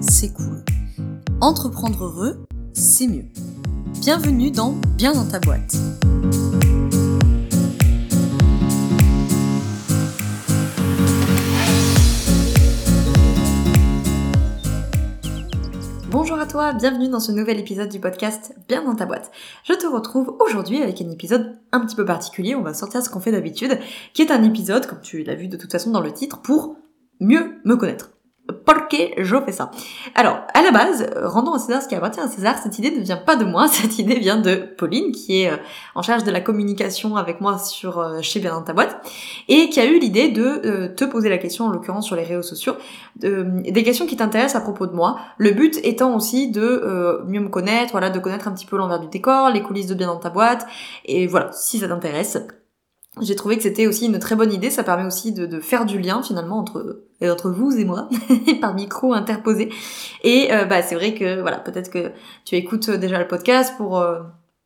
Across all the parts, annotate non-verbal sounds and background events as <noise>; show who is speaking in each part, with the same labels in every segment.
Speaker 1: c'est cool. Entreprendre heureux, c'est mieux. Bienvenue dans Bien dans ta boîte. Bonjour à toi, bienvenue dans ce nouvel épisode du podcast Bien dans ta boîte. Je te retrouve aujourd'hui avec un épisode un petit peu particulier, on va sortir ce qu'on fait d'habitude, qui est un épisode, comme tu l'as vu de toute façon dans le titre, pour mieux me connaître. Pourquoi je fais ça Alors, à la base, rendons à César ce qui appartient à César, cette idée ne vient pas de moi, <laughs> cette idée vient de Pauline, qui est euh, en charge de la communication avec moi sur euh, chez Bien dans ta boîte, et qui a eu l'idée de euh, te poser la question, en l'occurrence sur les réseaux sociaux, des questions qui t'intéressent à propos de moi. Le but étant aussi de mieux me connaître, voilà, de connaître un petit peu l'envers du décor, les coulisses de Bien dans ta boîte, et voilà, si ça t'intéresse, j'ai trouvé que c'était aussi une très bonne idée. Ça permet aussi de, de faire du lien finalement entre entre vous et moi <laughs> par micro interposé. Et euh, bah c'est vrai que voilà peut-être que tu écoutes déjà le podcast pour euh,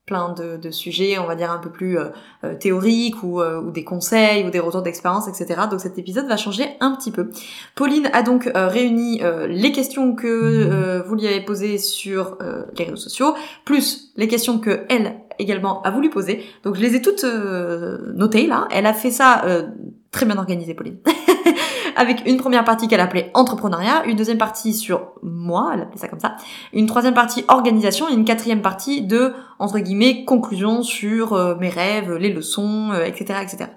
Speaker 1: plein de, de, sujets, on va dire un peu plus euh, théoriques ou, ou, des conseils ou des retours d'expérience, etc. Donc cet épisode va changer un petit peu. Pauline a donc réuni les questions que vous lui avez posées sur les réseaux sociaux, plus les questions que elle également a voulu poser. Donc je les ai toutes euh, notées là. Elle a fait ça euh, très bien organisé, Pauline. <laughs> Avec une première partie qu'elle appelait entrepreneuriat, une deuxième partie sur moi, elle appelait ça comme ça, une troisième partie organisation et une quatrième partie de, entre guillemets, conclusion sur euh, mes rêves, les leçons, etc., etc.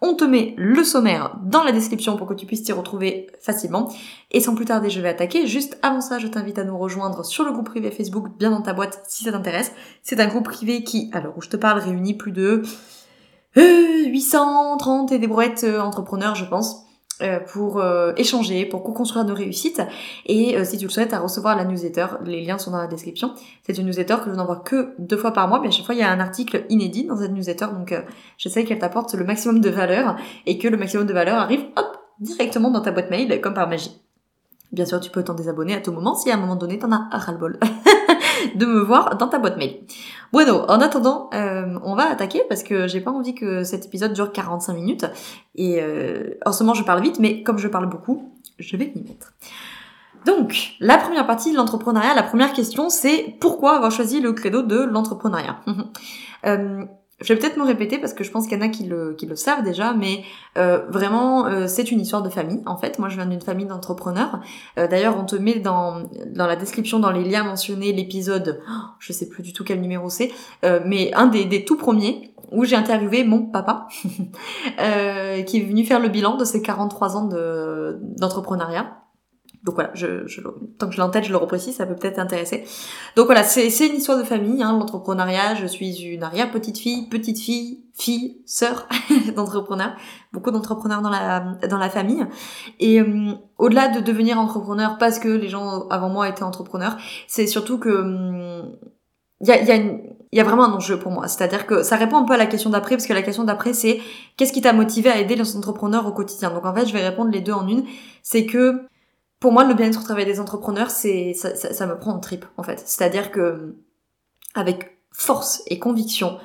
Speaker 1: On te met le sommaire dans la description pour que tu puisses t'y retrouver facilement. Et sans plus tarder, je vais attaquer. Juste avant ça, je t'invite à nous rejoindre sur le groupe privé Facebook, bien dans ta boîte, si ça t'intéresse. C'est un groupe privé qui, alors où je te parle, réunit plus de 830 euh, et des brouettes euh, entrepreneurs, je pense. Euh, pour euh, échanger, pour co-construire nos réussites. Et euh, si tu le souhaites, à recevoir la newsletter, les liens sont dans la description. C'est une newsletter que je n'envoie que deux fois par mois, mais à chaque fois il y a un article inédit dans cette newsletter, donc j'essaie qu'elle t'apporte le maximum de valeur et que le maximum de valeur arrive hop, directement dans ta boîte mail comme par magie. Bien sûr, tu peux t'en désabonner à tout moment si à un moment donné t'en as ras-le-bol <laughs> de me voir dans ta boîte mail. Bueno, en attendant, euh, on va attaquer parce que j'ai pas envie que cet épisode dure 45 minutes. Et euh, en ce moment, je parle vite, mais comme je parle beaucoup, je vais m'y mettre. Donc, la première partie de l'entrepreneuriat, la première question, c'est pourquoi avoir choisi le credo de l'entrepreneuriat? <laughs> Euh, je vais peut-être me répéter parce que je pense qu'il y en a qui le, qui le savent déjà, mais euh, vraiment, euh, c'est une histoire de famille, en fait. Moi, je viens d'une famille d'entrepreneurs. Euh, d'ailleurs, on te met dans, dans la description, dans les liens mentionnés, l'épisode, oh, je sais plus du tout quel numéro c'est, mais un des, des tout premiers, où j'ai interviewé mon papa, <laughs> qui est venu faire le bilan de ses 43 ans d'entrepreneuriat. Donc voilà, je, je, tant que je l'ai en tête, je le reprécise, ça peut peut-être intéresser. Donc voilà, c'est une histoire de famille, hein, l'entrepreneuriat. Je suis une arrière-petite-fille, petite-fille, fille, sœur <laughs> d'entrepreneurs. Beaucoup d'entrepreneurs dans la, dans la famille. Et euh, au-delà de devenir entrepreneur parce que les gens avant moi étaient entrepreneurs, c'est surtout que... il hum, y a, y, a y a vraiment un enjeu pour moi. C'est-à-dire que ça répond un peu à la question d'après, parce que la question d'après, c'est qu'est-ce qui t'a motivé à aider les entrepreneurs au quotidien? Donc en fait, je vais répondre les deux en une. C'est que pour moi, le bien-être au travail des entrepreneurs, c'est ça, me prend en trip en fait. C'est-à-dire que avec force et conviction,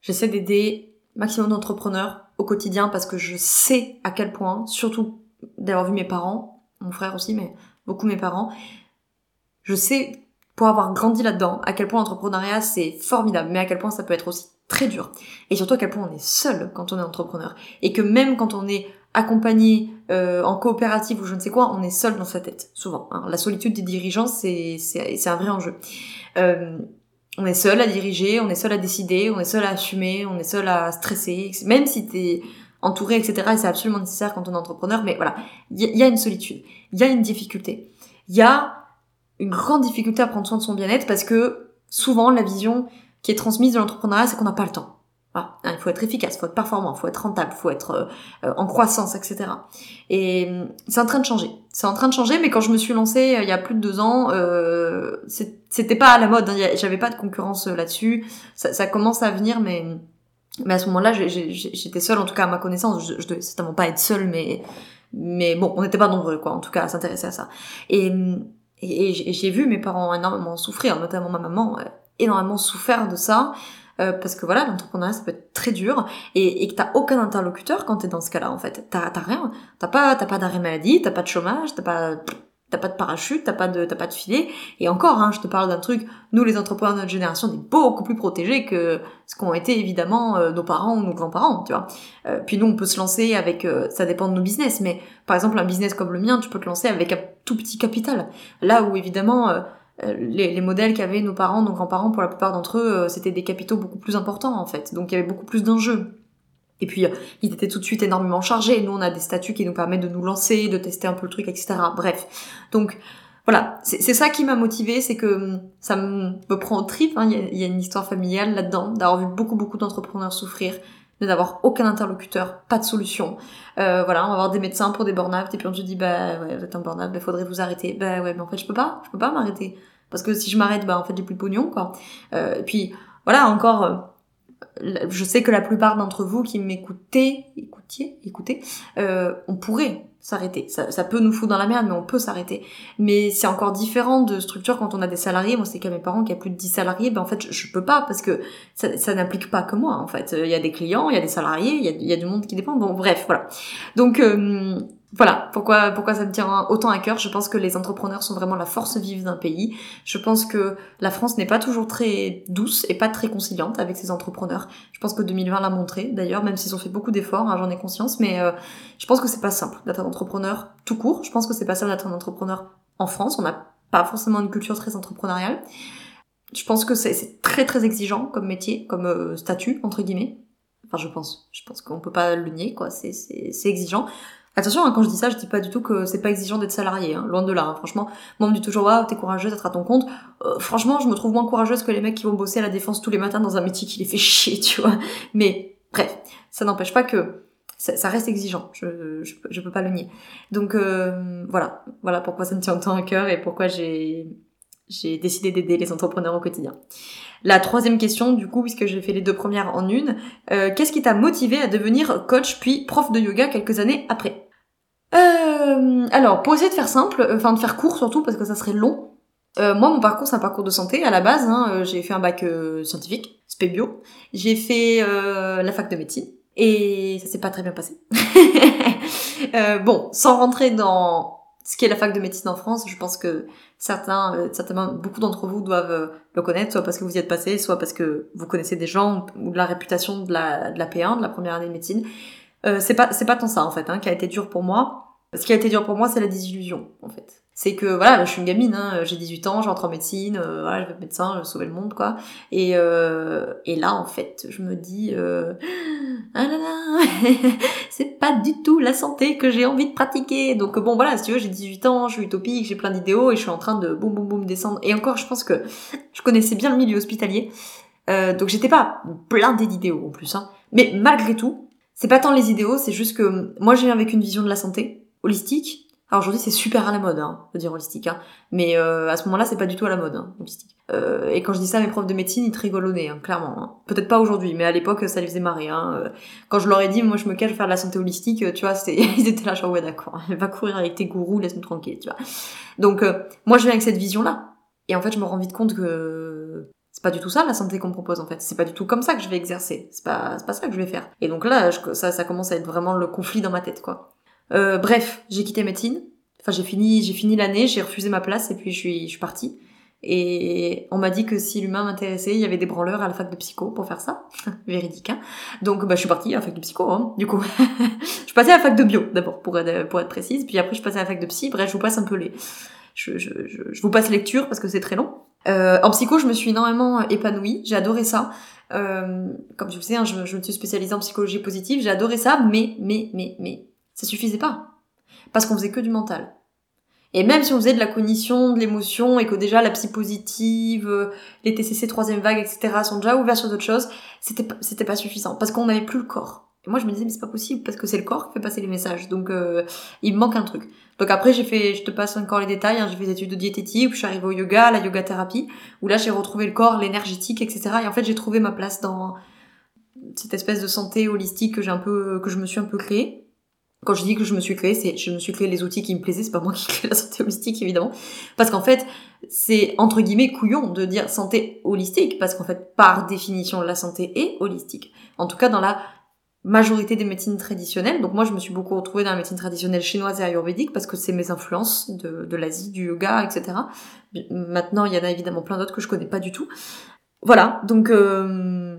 Speaker 1: j'essaie d'aider maximum d'entrepreneurs au quotidien parce que je sais à quel point, surtout d'avoir vu mes parents, mon frère aussi, mais beaucoup mes parents, je sais pour avoir grandi là-dedans à quel point l'entrepreneuriat c'est formidable, mais à quel point ça peut être aussi très dur. Et surtout à quel point on est seul quand on est entrepreneur. Et que même quand on est accompagné euh, en coopérative ou je ne sais quoi, on est seul dans sa tête, souvent. Hein. La solitude des dirigeants, c'est, un vrai enjeu. Euh, on est seul à diriger, on est seul à décider, on est seul à assumer, on est seul à stresser, même si t'es entouré, etc. Et c'est absolument nécessaire quand on est entrepreneur, mais voilà, il y, a une solitude, il y a une difficulté, il y a une grande difficulté à prendre soin de son bien-être parce que souvent la vision qui est transmise de l'entrepreneuriat, c'est qu'on n'a pas le temps. Hein, il faut être efficace, il faut être performant, il faut être rentable, il faut être euh, euh, en croissance, etc. Et hum, c'est en train de changer. C'est en train de changer, mais quand je me suis lancée euh, il y a plus de deux ans, euh, c'était pas à la mode. Hein, J'avais pas de concurrence là-dessus. Ça, commence à venir, mais mais à ce moment-là, j'étais seule, en tout cas à ma connaissance. Je, je devais certainement pas être seule, mais mais bon, on n'était pas nombreux, quoi, en tout cas, à s'intéresser à ça. Et hum, et, j'ai vu mes parents énormément souffrir, notamment ma maman, énormément souffert de ça. Euh, parce que voilà, l'entrepreneuriat ça peut être très dur et, et que t'as aucun interlocuteur quand t'es dans ce cas-là en fait. T'as rien, t'as pas t'as pas d'arrêt maladie, t'as pas de chômage, t'as pas T'as pas de parachute, t'as pas de, t'as pas de filet. Et encore, hein, je te parle d'un truc. Nous, les entrepreneurs de notre génération, on est beaucoup plus protégés que ce qu'ont été évidemment euh, nos parents ou nos grands-parents, tu vois. Euh, puis nous, on peut se lancer avec, euh, ça dépend de nos business, mais par exemple un business comme le mien, tu peux te lancer avec un tout petit capital. Là où évidemment les, les, modèles qu'avaient nos parents, nos grands-parents, pour la plupart d'entre eux, c'était des capitaux beaucoup plus importants en fait. Donc il y avait beaucoup plus d'enjeux. Et puis, ils étaient tout de suite énormément chargés. Nous, on a des statuts qui nous permettent de nous lancer, de tester un peu le truc, etc. Bref. Donc, voilà. C'est ça qui m'a motivé, c'est que hum, ça me, prend au trip. Hein. Il, y a, une histoire familiale là-dedans, d'avoir vu beaucoup, beaucoup d'entrepreneurs souffrir, de n'avoir aucun interlocuteur, pas de solution. Euh, voilà, on va avoir des médecins pour des burn-out, et puis on se dit, bah ouais, vous êtes un burn-out, bah faudrait vous arrêter. Bah ouais, mais en fait, je peux pas, je peux pas m'arrêter. Parce que si je m'arrête, bah en fait, j'ai plus de pognon, quoi. Euh, et puis, voilà, encore... Je sais que la plupart d'entre vous qui m'écoutez, écoutiez, écoutez, euh, on pourrait s'arrêter. Ça, peut nous foutre dans la merde, mais on peut s'arrêter. Mais c'est encore différent de structure quand on a des salariés. Moi, c'est qu'à mes parents qui a plus de 10 salariés, ben en fait, je, je peux pas parce que ça, ça n'implique pas que moi. En fait, il y a des clients, il y a des salariés, il y a, y a du monde qui dépend. Bon, bref, voilà. Donc, euh, voilà pourquoi pourquoi ça me tient autant à cœur. Je pense que les entrepreneurs sont vraiment la force vive d'un pays. Je pense que la France n'est pas toujours très douce et pas très conciliante avec ses entrepreneurs. Je pense que 2020 l'a montré d'ailleurs, même s'ils ont fait beaucoup d'efforts, hein, j'en ai conscience, mais euh, je pense que c'est pas simple d'être un entrepreneur tout court. Je pense que c'est pas simple d'être un entrepreneur en France. On n'a pas forcément une culture très entrepreneuriale. Je pense que c'est très très exigeant comme métier, comme euh, statut entre guillemets. Enfin, je pense. Je pense qu'on peut pas le nier, quoi. C'est exigeant. Attention, hein, quand je dis ça, je dis pas du tout que c'est pas exigeant d'être salarié, hein, loin de là. Hein. Franchement, moi on me dit toujours waouh, t'es courageuse d'être à ton compte. Euh, franchement, je me trouve moins courageuse que les mecs qui vont bosser à la défense tous les matins dans un métier qui les fait <laughs> chier, tu vois. Mais bref, ça n'empêche pas que ça, reste exigeant. Je, je, peux pas le nier. Donc euh, voilà, voilà pourquoi ça me tient autant à cœur et pourquoi j'ai j'ai décidé d'aider les entrepreneurs au quotidien. La troisième question, du coup, puisque j'ai fait les deux premières en une, euh, qu'est-ce qui t'a motivé à devenir coach puis prof de yoga quelques années après? Euh, alors, pour essayer de faire simple, euh, enfin de faire court surtout parce que ça serait long. Euh, moi, mon parcours, c'est un parcours de santé à la base. Hein, euh, j'ai fait un bac scientifique, spé bio. J'ai fait la fac de médecine et ça s'est pas très bien passé. <laughs> bon, sans rentrer dans ce qui est la fac de médecine en France, je pense que certains, certainement beaucoup d'entre vous doivent le connaître, soit parce que vous y êtes passé, soit parce que vous connaissez des gens ou de la réputation de la, de la P1, de la première année de médecine. Euh, c'est pas c'est pas tant ça en fait hein, qui a été dur pour moi. Ce qui a été dur pour moi, c'est la désillusion en fait. C'est que voilà, je suis une gamine, hein, j'ai 18 ans, j'entre en médecine, euh, voilà, je vais être médecin, je vais sauver le monde quoi. Et euh, et là en fait, je me dis ah là là, <laughs> c'est pas du tout la santé que j'ai envie de pratiquer. Donc bon voilà, si tu veux, j'ai 18 ans, je suis utopique, j'ai plein d'idéaux et je suis en train de boum boum boum descendre. Et encore, je pense que je connaissais bien le milieu hospitalier. Donc j'étais pas blindée d'idéaux en plus, hein. Mais malgré tout, c'est pas tant les idéaux, c'est juste que moi j'ai avec une vision de la santé holistique. Alors aujourd'hui c'est super à la mode, hein, de dire holistique, hein. mais euh, à ce moment-là c'est pas du tout à la mode, hein, holistique. Euh, et quand je dis ça mes profs de médecine, ils te rigolent hein, clairement. Hein. Peut-être pas aujourd'hui, mais à l'époque ça les faisait marrer. Hein. Euh, quand je leur ai dit, moi je me cache, faire de la santé holistique, tu vois, <laughs> ils étaient là genre ouais d'accord, va courir avec tes gourous, laisse-nous tranquille, tu vois. Donc moi je viens avec cette vision-là, et en fait je me rends vite compte que c'est pas du tout ça la santé qu'on me propose en fait. C'est pas du tout comme ça que je vais exercer. C'est pas, c'est pas ça que je vais faire. Et donc là, ça, ça commence à être vraiment le conflit dans ma tête quoi. Euh, bref, j'ai quitté médecine. Enfin, j'ai fini, j'ai fini l'année, j'ai refusé ma place et puis je suis, je suis partie. Et on m'a dit que si l'humain m'intéressait, il y avait des branleurs à la fac de psycho pour faire ça. <laughs> Véridique, hein. Donc, bah, je suis partie à la fac de psycho, hein, du coup. <laughs> je passée à la fac de bio, d'abord, pour être, pour être précise. Puis après, je passée à la fac de psy. Bref, je vous passe un peu les... Je, je, je, je vous passe lecture parce que c'est très long. Euh, en psycho, je me suis énormément épanouie, j'ai adoré ça. Euh, comme je vous sais, hein, je, me suis spécialisée en psychologie positive, j'ai adoré ça, mais, mais, mais, mais, ça suffisait pas. Parce qu'on faisait que du mental. Et même si on faisait de la cognition, de l'émotion, et que déjà la psy positive, les TCC troisième vague, etc. sont déjà ouverts sur d'autres choses, c'était c'était pas suffisant. Parce qu'on n'avait plus le corps. Et moi, je me disais, mais c'est pas possible, parce que c'est le corps qui fait passer les messages. Donc, euh, il me manque un truc. Donc après, j'ai fait, je te passe encore les détails, hein, j'ai fait des études de diététique, je suis arrivée au yoga, la yoga thérapie, où là, j'ai retrouvé le corps, l'énergétique, etc. Et en fait, j'ai trouvé ma place dans cette espèce de santé holistique que j'ai un peu, que je me suis un peu créée. Quand je dis que je me suis créée, c'est, je me suis créé les outils qui me plaisaient, c'est pas moi qui crée la santé holistique, évidemment. Parce qu'en fait, c'est entre guillemets couillon de dire santé holistique, parce qu'en fait, par définition, la santé est holistique. En tout cas, dans la majorité des médecines traditionnelles. Donc moi, je me suis beaucoup retrouvée dans la médecine traditionnelle chinoise et ayurvédique parce que c'est mes influences de, de l'Asie, du yoga, etc. Maintenant, il y en a évidemment plein d'autres que je connais pas du tout. Voilà, donc euh,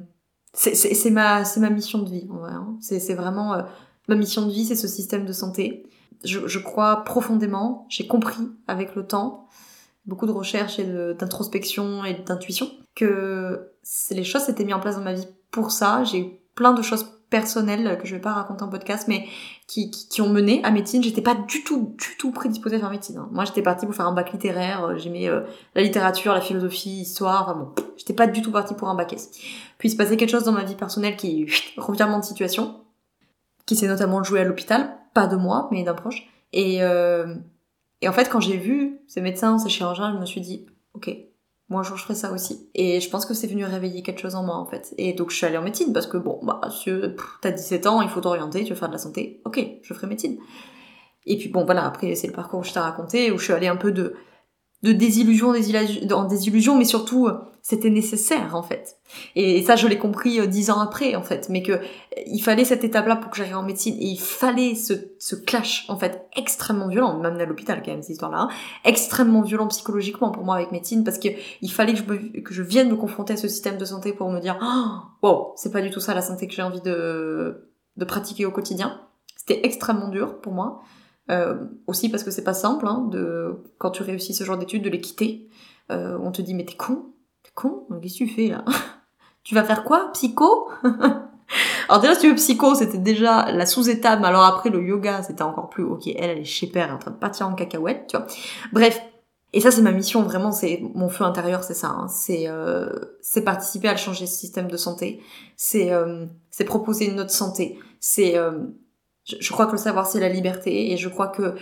Speaker 1: c'est ma, ma mission de vie, vrai. Hein. C'est vraiment euh, ma mission de vie, c'est ce système de santé. Je, crois profondément, j'ai compris avec le temps, beaucoup de recherche et d'introspection et d'intuition, que les choses s'étaient mises en place dans ma vie pour ça. J'ai plein de choses personnelles que je vais pas raconter en podcast, mais qui, qui, ont mené à médecine. J'étais pas du tout, du tout prédisposée à faire médecine. Hein. Moi, j'étais partie pour faire un bac littéraire. Euh, j'aimais euh, la littérature, la philosophie, l'histoire. Enfin bon, j'étais pas du tout partie pour un bac S. Puis il se passait quelque chose dans ma vie personnelle qui revirement de situation, qui s'est notamment joué à l'hôpital, pas de moi, mais d'un proche. Et, euh, et en fait, quand j'ai vu ces médecins, ces chirurgiens, je me suis dit, ok, moi un je ferai ça aussi. Et je pense que c'est venu réveiller quelque chose en moi en fait. Et donc je suis allée en médecine parce que bon, bah, t'as 17 ans, il faut t'orienter, tu veux faire de la santé, ok, je ferai médecine. Et puis bon voilà, après c'est le parcours que je t'ai raconté, où je suis allée un peu de de désillusion en désillusion, mais surtout euh, c'était nécessaire en fait. Et ça je l'ai compris euh, dix ans après en fait, mais que euh, il fallait cette étape-là pour que j'arrive en médecine et il fallait ce, ce clash en fait extrêmement violent, même à l'hôpital quand même cette histoire-là, hein, extrêmement violent psychologiquement pour moi avec médecine parce que il fallait que je, que je vienne me confronter à ce système de santé pour me dire oh, wow c'est pas du tout ça la santé que j'ai envie de de pratiquer au quotidien. C'était extrêmement dur pour moi. Euh, aussi parce que c'est pas simple, hein, de, quand tu réussis ce genre d'études, de les quitter. Euh, on te dit, mais t'es con T'es con Qu'est-ce que tu fais là? Tu vas faire quoi Psycho? <laughs> Alors déjà, si tu veux psycho, c'était déjà la sous-étape, mais alors après le yoga, c'était encore plus, ok, elle, elle est chez père, elle est en train de partir en cacahuète, tu vois. Bref, et ça c'est ma mission, vraiment, c'est mon feu intérieur, c'est ça. Hein. C'est euh, participer à changer ce système de santé. C'est euh, proposer une autre santé. C'est euh, je, crois que le savoir, c'est la liberté, et je crois que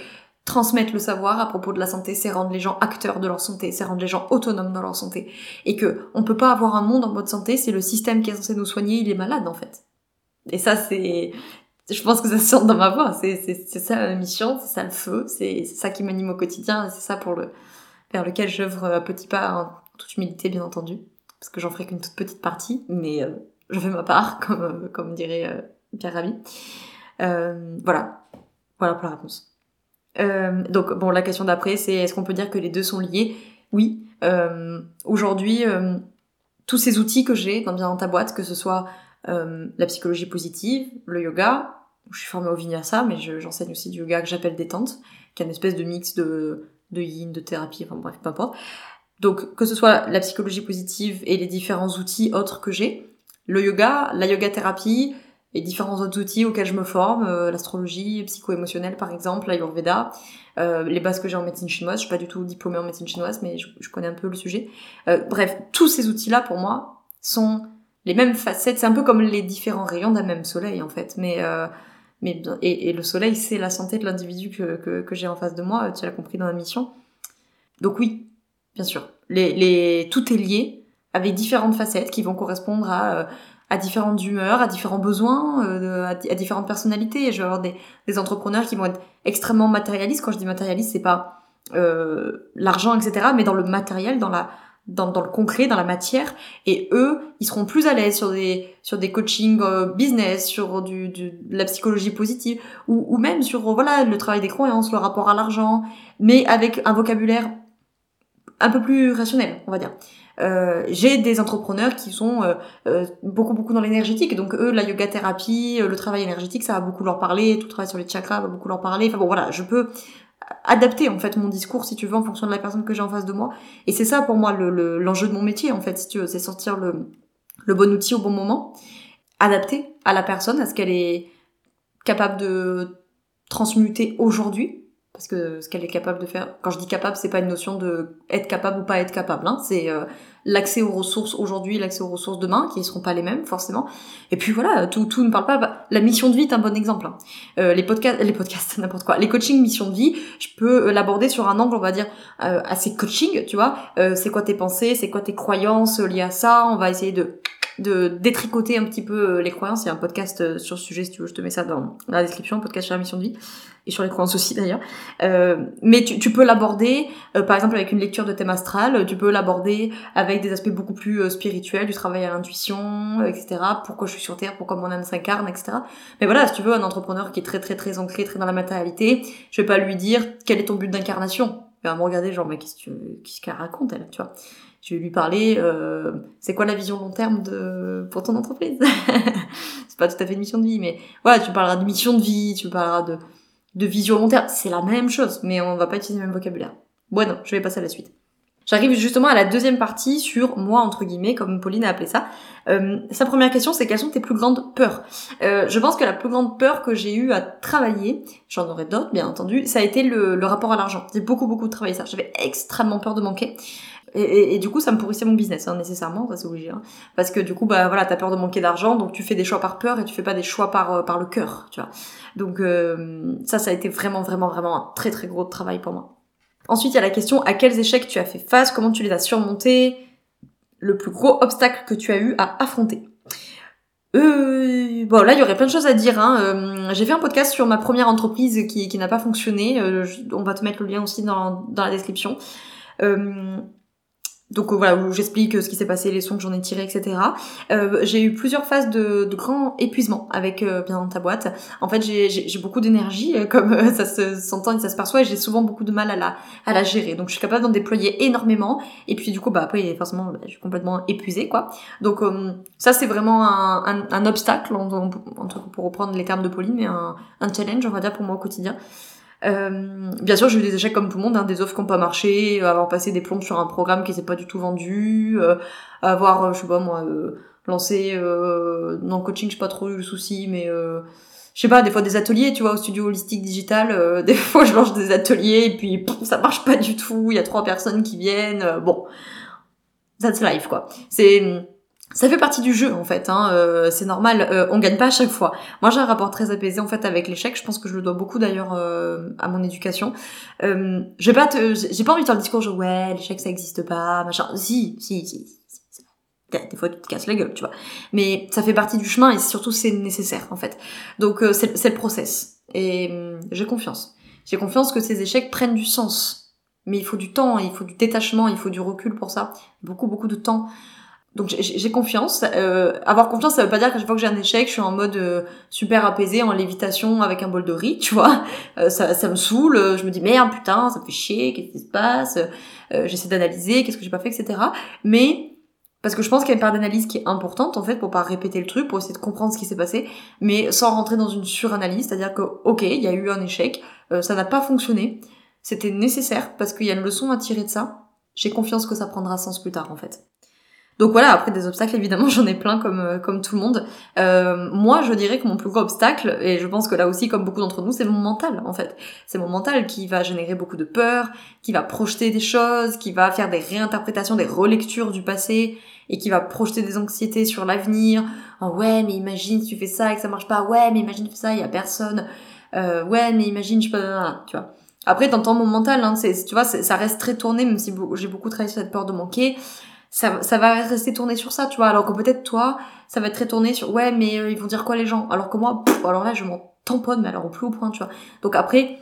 Speaker 1: transmettre le savoir à propos de la santé, c'est rendre les gens acteurs de leur santé, c'est rendre les gens autonomes dans leur santé. Et que on peut pas avoir un monde en mode santé, c'est le système qui est censé nous soigner, il est malade en fait. Et ça, c'est, je pense que ça sent dans ma voix. C'est, c'est, ça la mission, c'est ça le feu, c'est, ça qui m'anime au quotidien, c'est ça pour le, vers lequel j'œuvre à petits pas, en toute humilité bien entendu, parce que j'en ferai qu'une toute petite partie, mais euh, je fais ma part, <laughs> comme, comme dirait euh, Pierre Rabhi. Euh, voilà. Voilà pour la réponse. Euh, donc bon, la question d'après, c'est est-ce qu'on peut dire que les deux sont liés? Oui. Euh, Aujourd'hui, tous ces outils que j'ai dans bien dans ta boîte, que ce soit la psychologie positive, le yoga, je suis formée au vinyasa, mais j'enseigne aussi du yoga que j'appelle détente, qui est une espèce de mix de, de yin, de thérapie, enfin bref, peu importe. Donc que ce soit la psychologie positive et les différents outils autres que j'ai, le yoga, la yoga thérapie, et différents autres outils auxquels je me forme, euh, l'astrologie psycho-émotionnelle par exemple, l'ayurveda, euh, les bases que j'ai en médecine chinoise, je suis pas du tout diplômée en médecine chinoise, mais je, connais un peu le sujet. Euh, bref, tous ces outils-là pour moi sont les mêmes facettes, c'est un peu comme les différents rayons d'un même soleil en fait, mais euh, mais et, le soleil c'est la santé de l'individu que, que, j'ai en face de moi, tu l'as compris dans la mission. Donc oui, bien sûr, les, tout est lié avec différentes facettes qui vont correspondre à à différentes humeurs, à différents besoins, euh, à, différentes personnalités. je vais avoir des, des, entrepreneurs qui vont être extrêmement matérialistes. Quand je dis matérialiste, c'est pas euh, l'argent, etc., mais dans le matériel, dans la dans, dans, le concret, dans la matière, et eux, ils seront plus à l'aise sur des sur des coachings euh, business, sur du, du, de la psychologie positive, ou, ou même sur voilà le travail des croyances, le rapport à l'argent, mais avec un vocabulaire un peu plus rationnel, on va dire. Euh, j'ai des entrepreneurs qui sont euh, euh, beaucoup beaucoup dans l'énergétique. Donc eux la yoga thérapie le travail énergétique ça va beaucoup leur parler. Tout le travail sur les chakras va beaucoup leur parler. Enfin bon voilà je peux adapter en fait mon discours si tu veux en fonction de la personne que j'ai en face de moi. Et c'est ça pour moi le, l'enjeu de mon métier en fait si tu veux. C'est sortir le, le bon outil au bon moment adapter à la personne à ce qu'elle est capable de transmuter aujourd'hui parce que ce qu'elle est capable de faire. Quand je dis capable, c'est pas une notion de être capable ou pas être capable. Hein. C'est euh, l'accès aux ressources aujourd'hui, l'accès aux ressources demain, qui ne seront pas les mêmes forcément. Et puis voilà, tout, tout ne parle pas. La mission de vie est un bon exemple. Hein. Euh, les podcasts, les podcasts, <laughs> n'importe quoi. Les coachings mission de vie, je peux euh, l'aborder sur un angle, on va dire assez coaching. Tu vois, c'est quoi tes pensées, c'est quoi tes croyances liées à ça. On va essayer de de détricoter un petit peu les croyances. Il y a un podcast sur ce sujet, si tu veux, je te mets ça dans la description, podcast sur la mission de vie et sur les croyances aussi d'ailleurs. Euh, mais tu, tu peux l'aborder, euh, par exemple avec une lecture de thème astral, tu peux l'aborder avec des aspects beaucoup plus euh, spirituels, du travail à l'intuition, etc. Pourquoi je suis sur Terre, pourquoi mon âme s'incarne, etc. Mais voilà, si tu veux un entrepreneur qui est très très très ancré, très dans la matérialité, je vais pas lui dire quel est ton but d'incarnation. Il va me regarder genre mais qu'est-ce qu'elle raconte elle, tu vois? Vais lui parler, euh, c'est quoi la vision long terme de pour ton entreprise? <laughs> C'est pas tout à fait une mission de vie, mais voilà, tu parleras de mission de vie, tu parleras de de vision long terme, c'est la même chose, mais on va pas utiliser le même vocabulaire. Bon, je vais passer à la suite. J'arrive justement à la deuxième partie sur moi, entre guillemets, comme Pauline a appelé ça. Euh, sa première question, c'est quelles sont tes plus grandes peurs? Euh, Je pense que la plus grande peur que j'ai eu à travailler, j'en aurais d'autres bien entendu, ça a été le, le rapport à l'argent. J'ai beaucoup beaucoup travaillé ça. J'avais extrêmement peur de manquer. Et, du coup, ça me pourrissait mon business, hein, nécessairement, ça c'est obligé. Hein. Parce que du coup, bah voilà, t'as peur de manquer d'argent, donc tu fais des choix par peur et tu fais pas des choix par euh, par le cœur, tu vois. Donc euh, ça, ça a été vraiment, vraiment, vraiment un très très gros travail pour moi. Ensuite, il y a la question à quels échecs tu as fait face, comment tu les as surmontés, le plus gros obstacle que tu as eu à affronter. Euh, bon, là, il y aurait plein de choses à dire. Hein. Euh, j'ai fait un podcast sur ma première entreprise qui, qui n'a pas fonctionné. on va te mettre le lien aussi dans, dans la description. Donc euh, voilà où j'explique euh, ce qui s'est passé, les sons que j'en ai tirés, etc. Euh, j'ai eu plusieurs phases de, de grand épuisement avec euh, bien dans ta boîte. En fait, j'ai beaucoup d'énergie, comme ça se s'entend et ça se perçoit, et j'ai souvent beaucoup de mal à la à la gérer. Donc je suis capable d'en déployer énormément, et puis du coup bah après forcément bah, je suis complètement épuisée quoi. Donc ça c'est vraiment un, un, un obstacle, pour reprendre les termes de Pauline, mais un, un challenge on va dire pour moi au quotidien. Euh, bien sûr, j'ai eu des échecs comme tout le monde, hein, des offres qui n'ont pas marché, euh, avoir passé des plombes sur un programme qui s'est pas du tout vendu, euh, avoir, je sais pas moi, lancé dans le coaching, j'ai pas trop eu le souci, mais je sais pas, des fois des ateliers, tu vois, au studio holistique digital, <laughs> des fois je lance des ateliers et puis ça marche pas du tout, il y a trois personnes qui viennent, bon, that's life quoi. C'est ça fait partie du jeu en fait, hein, euh, c'est normal, euh, on gagne pas à chaque fois. Moi j'ai un rapport très apaisé en fait avec l'échec, je pense que je le dois beaucoup d'ailleurs euh, à mon éducation. Euh, je vais pas j'ai pas envie de faire le discours genre ouais l'échec ça existe pas, machin. Si, si, si. Des fois tu te casses la gueule, tu vois. Mais ça fait partie du chemin et surtout c'est nécessaire en fait. Donc c'est le process. Et j'ai confiance. J'ai confiance que ces échecs prennent du sens. Mais il faut du temps, il faut du détachement, il faut du recul pour ça. Beaucoup, beaucoup de temps. Donc j'ai confiance. Euh, avoir confiance, ça veut pas dire qu'à chaque fois que j'ai un échec, je suis en mode euh, super apaisé, en lévitation avec un bol de riz, tu vois. Euh, ça, ça me saoule. Je me dis merde, putain, ça me fait chier. Qu'est-ce qui se passe? J'essaie d'analyser, qu'est-ce que j'ai pas fait, etc. Mais parce que je pense qu'il y a une part d'analyse qui est importante en fait pour pas répéter le truc, pour essayer de comprendre ce qui s'est passé, mais sans rentrer dans une suranalyse, c'est-à-dire que ok, il y a eu un échec, ça n'a pas fonctionné, c'était nécessaire parce qu'il y a une leçon à tirer de ça. J'ai confiance que ça prendra sens plus tard en fait. Donc voilà, après des obstacles, évidemment, <laughs> j'en ai plein comme euh, comme tout le monde. Euh, moi, je dirais que mon plus gros obstacle, et je pense que là aussi, comme beaucoup d'entre nous, c'est mon mental, en fait. C'est mon mental qui va générer beaucoup de peur, qui va projeter des choses, qui va faire des réinterprétations, des relectures du passé, et qui va projeter des anxiétés sur l'avenir. Oh, ouais, mais imagine si tu fais ça et que ça marche pas. Ouais, mais imagine tu fais ça, il y a personne. Euh, ouais, mais imagine, je peux, tu vois. Après, t'entends mon mental, hein, tu vois, ça reste très tourné, même si j'ai beaucoup travaillé sur cette peur de manquer ça, ça va rester tourné sur ça, tu vois. Alors que peut-être toi, ça va être très tourné sur ouais, mais euh, ils vont dire quoi les gens? Alors que moi, alors là, je m'en tamponne, mais alors au plus haut point, tu vois. Donc après,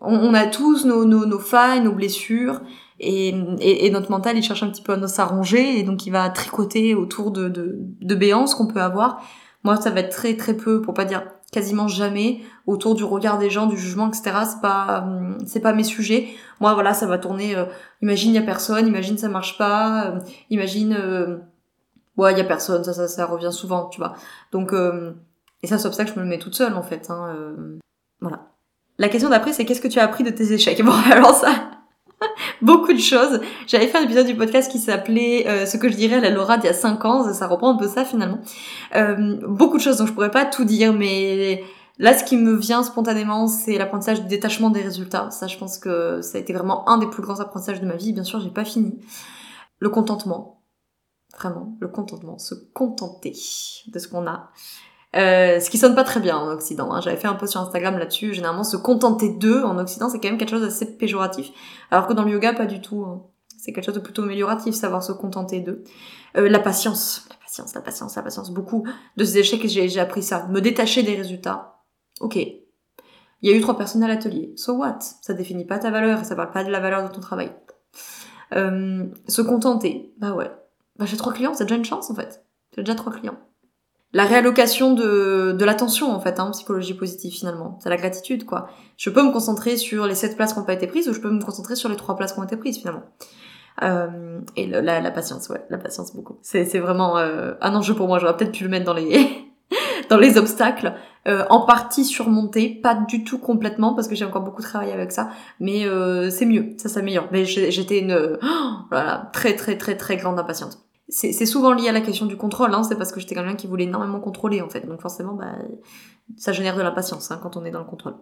Speaker 1: on, a tous nos, nos, nos, failles, nos blessures, et, et, notre mental, il cherche un petit peu à s'arranger, et donc il va tricoter autour de, de, de béances qu'on peut avoir. Moi, ça va être très très peu, pour pas dire quasiment jamais autour du regard des gens, du jugement, etc. C'est pas, hum, c'est pas mes sujets. Moi, voilà, ça va tourner. Euh, imagine y a personne, imagine ça marche pas, euh, imagine, euh, ouais, y a personne. Ça, ça, ça revient souvent, tu vois. Donc, et ça, c'est ça que je me le mets toute seule en fait. Hein, voilà. La question d'après, c'est qu'est-ce que tu as appris de tes échecs? <laughs> Bon, alors ça, <laughs> beaucoup de choses. J'avais fait un épisode du podcast qui s'appelait Ce que je dirais à la Laura d'il y a 5 ans, ça reprend un peu ça finalement. Euh, beaucoup de choses, donc je pourrais pas tout dire, mais là ce qui me vient spontanément, c'est l'apprentissage du détachement des résultats. Ça, je pense que ça a été vraiment un des plus grands apprentissages de ma vie. Bien sûr, j'ai pas fini. Le contentement. Vraiment, le contentement. Se contenter de ce qu'on a. Euh, ce qui sonne pas très bien en Occident. Hein. J'avais fait un post sur Instagram là-dessus. Généralement, se contenter d'eux en Occident, c'est quand même quelque chose d'assez péjoratif. Alors que dans le yoga, pas du tout. Hein. C'est quelque chose de plutôt amélioratif, savoir se contenter d'eux. Euh, la patience. La patience, la patience, la patience. Beaucoup de ces échecs, j'ai appris ça. Me détacher des résultats. Ok. Il y a eu trois personnes à l'atelier. So what? Ça définit pas ta valeur et ça parle pas de la valeur de ton travail. Euh, se contenter. Bah ouais. Bah j'ai trois clients, c'est déjà une chance en fait. J'ai déjà trois clients. La réallocation de, de l'attention en fait, hein, psychologie positive finalement. C'est la gratitude quoi. Je peux me concentrer sur les sept places qui n'ont pas été prises ou je peux me concentrer sur les trois places qui ont été prises finalement. Euh, et la, la, patience, ouais, la patience beaucoup. C'est, c'est vraiment euh, un enjeu pour moi. J'aurais peut-être pu le mettre dans les <laughs> dans les obstacles, euh, en partie surmonté, pas du tout complètement parce que j'ai encore beaucoup de travail avec ça, mais euh, c'est mieux, ça s'améliore. Mais j'étais une voilà, très très très très grande impatiente. C'est, c'est souvent lié à la question du contrôle, hein, c'est parce que j'étais quelqu'un qui voulait énormément contrôler en fait, donc forcément bah, ça génère de l'impatience hein, quand on est dans le contrôle.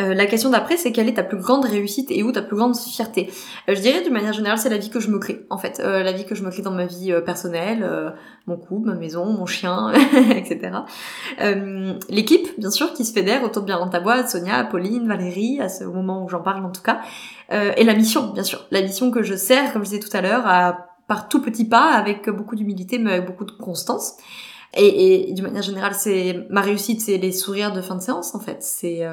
Speaker 1: Euh, la question d'après, c'est quelle est ta plus grande réussite et où ta plus grande fierté euh, Je dirais d'une manière générale, c'est la vie que je me crée, en fait. Euh, la vie que je me crée dans ma vie personnelle, mon couple, ma maison, mon chien, <laughs> etc. L'équipe, bien sûr, qui se fédère autour de Bien dans ta boîte, Sonia, Pauline, Valérie, à ce moment où j'en parle en tout cas. et la mission, bien sûr. La mission que je sers, comme je disais tout à l'heure, par tout petits pas, avec beaucoup d'humilité, mais avec beaucoup de constance. Et, et d'une manière générale, c'est ma réussite, c'est les sourires de fin de séance, en fait. C'est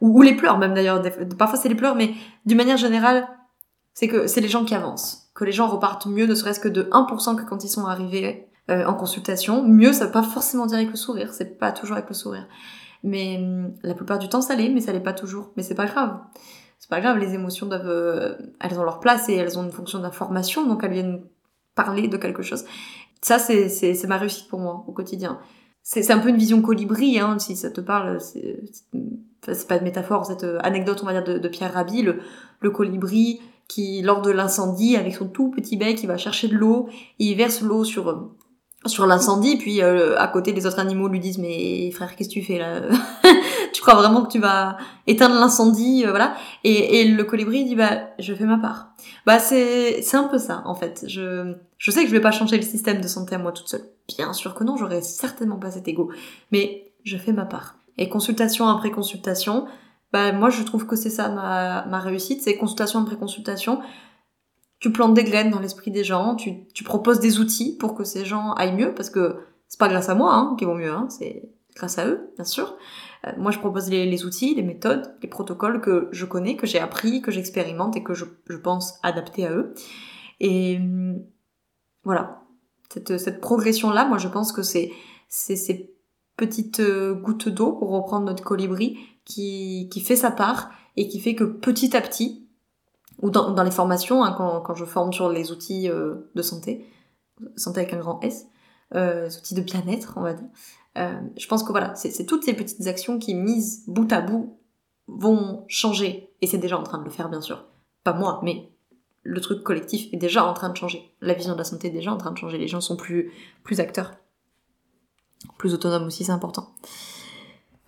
Speaker 1: ou, les pleurs même d'ailleurs. Parfois c'est les pleurs, mais d'une manière générale, c'est que c'est les gens qui avancent, que les gens repartent mieux, ne serait-ce que de 1% que quand ils sont arrivés euh, en consultation. Mieux, ça veut pas forcément dire avec le sourire, c'est pas toujours avec le sourire. Mais hum, la plupart du temps, ça l'est, mais ça l'est pas toujours. Mais c'est pas grave. C'est pas grave, les émotions doivent, euh, elles ont leur place et elles ont une fonction d'information, donc elles viennent parler de quelque chose. Ça, c'est, ma réussite pour moi au quotidien. C'est, un peu une vision colibri, hein, si ça te parle. C'est, pas de métaphore, cette euh, anecdote, on va dire, de, Pierre Rabhi, le, colibri qui, lors de l'incendie, avec son tout petit bec, il va chercher de l'eau, il verse l'eau sur euh, sur l'incendie, puis euh, à côté les autres animaux lui disent mais frère qu'est-ce que tu fais là? <laughs> Tu crois vraiment que tu vas éteindre l'incendie voilà et, et le colibri dit bah je fais ma part. Bah c'est c'est un peu ça en fait. Je je sais que je vais pas changer le système de santé à moi toute seule. Bien sûr que non, j'aurais certainement pas cet ego, mais je fais ma part. Et consultation après consultation, bah moi je trouve que c'est ça ma, ma réussite, c'est consultation après consultation. Tu plantes des graines dans l'esprit des gens, tu, tu proposes des outils pour que ces gens aillent mieux, parce que c'est pas grâce à moi hein, qu'ils vont mieux, hein, c'est grâce à eux, bien sûr. Euh, moi je propose les, les, outils, les méthodes, les protocoles que je connais, que j'ai appris, que j'expérimente et que je, je pense adapter à eux. Et voilà, cette, cette progression-là, moi je pense que c'est c'est petite euh, goutte d'eau, pour reprendre notre colibri, qui, fait sa part et qui fait que petit à petit, ou dans, les formations, hein, quand, je forme sur les outils euh, de santé, santé avec un grand S, euh, les outils de bien-être, on va dire, euh, je pense que voilà, c'est toutes ces petites actions qui, mises bout à bout, vont changer. Et c'est déjà en train de le faire, bien sûr. Pas moi, mais le truc collectif est déjà en train de changer. La vision de la santé est déjà en train de changer. Les gens sont plus, plus acteurs plus autonome aussi, c'est important.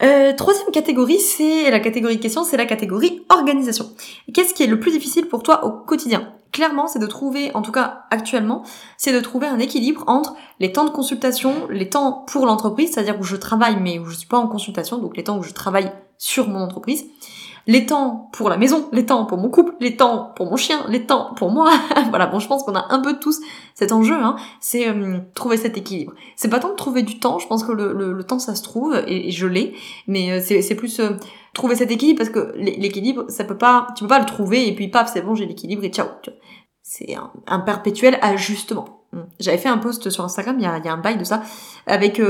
Speaker 1: Euh, troisième catégorie, c'est la catégorie question, c'est la catégorie organisation. Qu'est-ce qui est le plus difficile pour toi au quotidien? Clairement, c'est de trouver, en tout cas actuellement, c'est de trouver un équilibre entre les temps de consultation, les temps pour l'entreprise, c'est-à-dire où je travaille mais où je suis pas en consultation, donc les temps où je travaille sur mon entreprise, les temps pour la maison, les temps pour mon couple, les temps pour mon chien, les temps pour moi. <laughs> voilà, bon, je pense qu'on a un peu tous cet enjeu, hein, c'est euh, trouver cet équilibre. C'est pas tant de trouver du temps, je pense que le, le, temps ça se trouve et, je l'ai, mais euh, c'est plus euh, trouver cet équilibre parce que l'équilibre, ça peut pas, tu peux pas le trouver et puis paf, c'est bon, j'ai l'équilibre et ciao. C'est un, un, perpétuel ajustement. J'avais fait un post sur Instagram, il y a, y a un bail de ça, avec